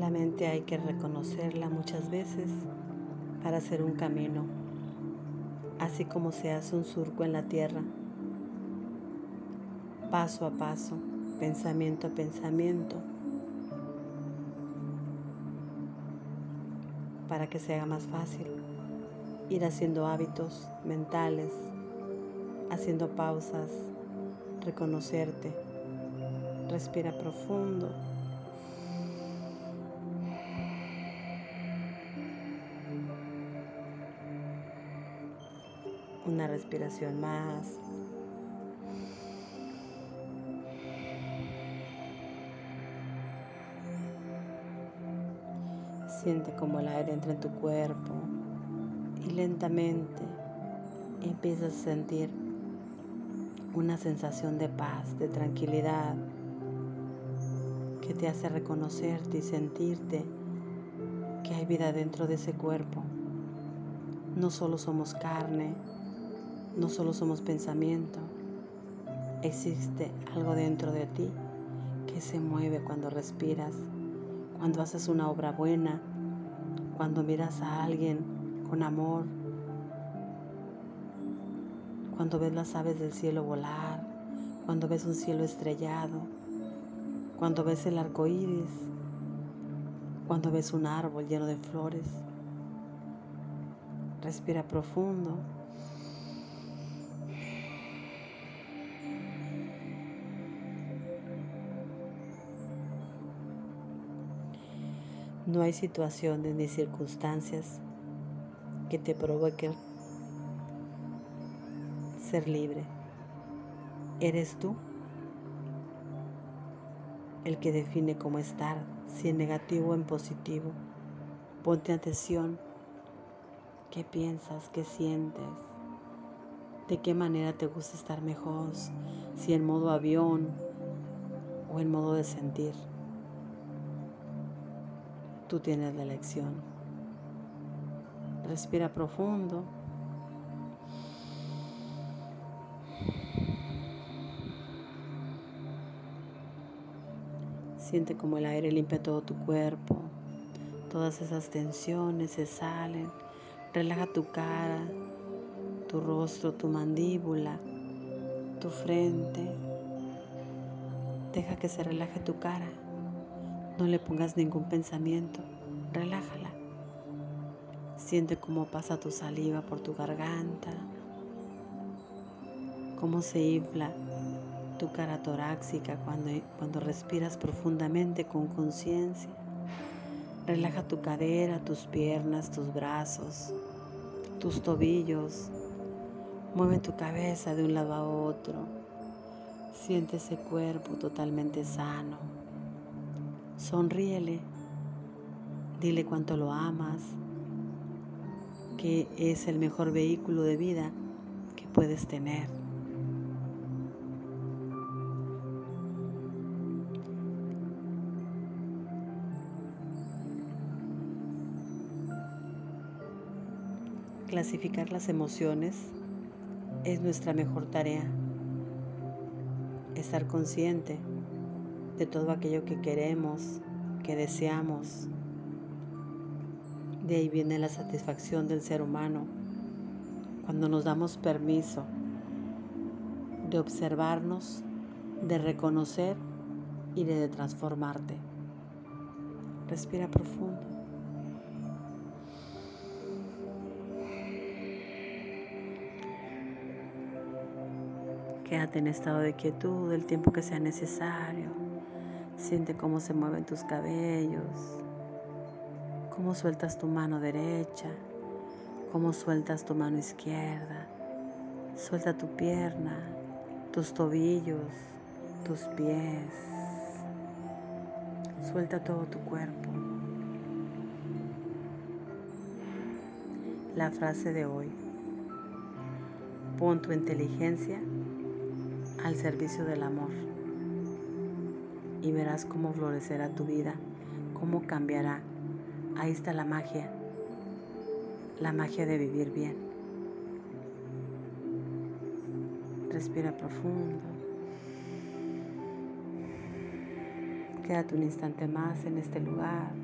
La mente hay que reconocerla muchas veces para hacer un camino, así como se hace un surco en la tierra, paso a paso, pensamiento a pensamiento, para que sea más fácil ir haciendo hábitos mentales, haciendo pausas, reconocerte, respira profundo. Una respiración más. Siente como el aire entra en tu cuerpo y lentamente empiezas a sentir una sensación de paz, de tranquilidad, que te hace reconocerte y sentirte que hay vida dentro de ese cuerpo. No solo somos carne, no solo somos pensamiento, existe algo dentro de ti que se mueve cuando respiras, cuando haces una obra buena, cuando miras a alguien con amor, cuando ves las aves del cielo volar, cuando ves un cielo estrellado, cuando ves el arco iris, cuando ves un árbol lleno de flores. Respira profundo. No hay situaciones ni circunstancias que te provoquen ser libre. Eres tú el que define cómo estar, si en negativo o en positivo. Ponte atención. ¿Qué piensas? ¿Qué sientes? ¿De qué manera te gusta estar mejor? Si en modo avión o en modo de sentir. Tú tienes la elección. Respira profundo. Siente como el aire limpia todo tu cuerpo. Todas esas tensiones se salen. Relaja tu cara, tu rostro, tu mandíbula, tu frente. Deja que se relaje tu cara. No le pongas ningún pensamiento. Relájala. Siente cómo pasa tu saliva por tu garganta. Cómo se infla tu cara torácica cuando, cuando respiras profundamente con conciencia. Relaja tu cadera, tus piernas, tus brazos, tus tobillos. Mueve tu cabeza de un lado a otro. Siente ese cuerpo totalmente sano. Sonríele. Dile cuánto lo amas. Que es el mejor vehículo de vida que puedes tener. Clasificar las emociones es nuestra mejor tarea. Estar consciente de todo aquello que queremos, que deseamos. De ahí viene la satisfacción del ser humano. Cuando nos damos permiso de observarnos, de reconocer y de transformarte. Respira profundo. Quédate en estado de quietud el tiempo que sea necesario. Siente cómo se mueven tus cabellos, cómo sueltas tu mano derecha, cómo sueltas tu mano izquierda. Suelta tu pierna, tus tobillos, tus pies. Suelta todo tu cuerpo. La frase de hoy. Pon tu inteligencia al servicio del amor y verás cómo florecerá tu vida, cómo cambiará. Ahí está la magia, la magia de vivir bien. Respira profundo. Quédate un instante más en este lugar.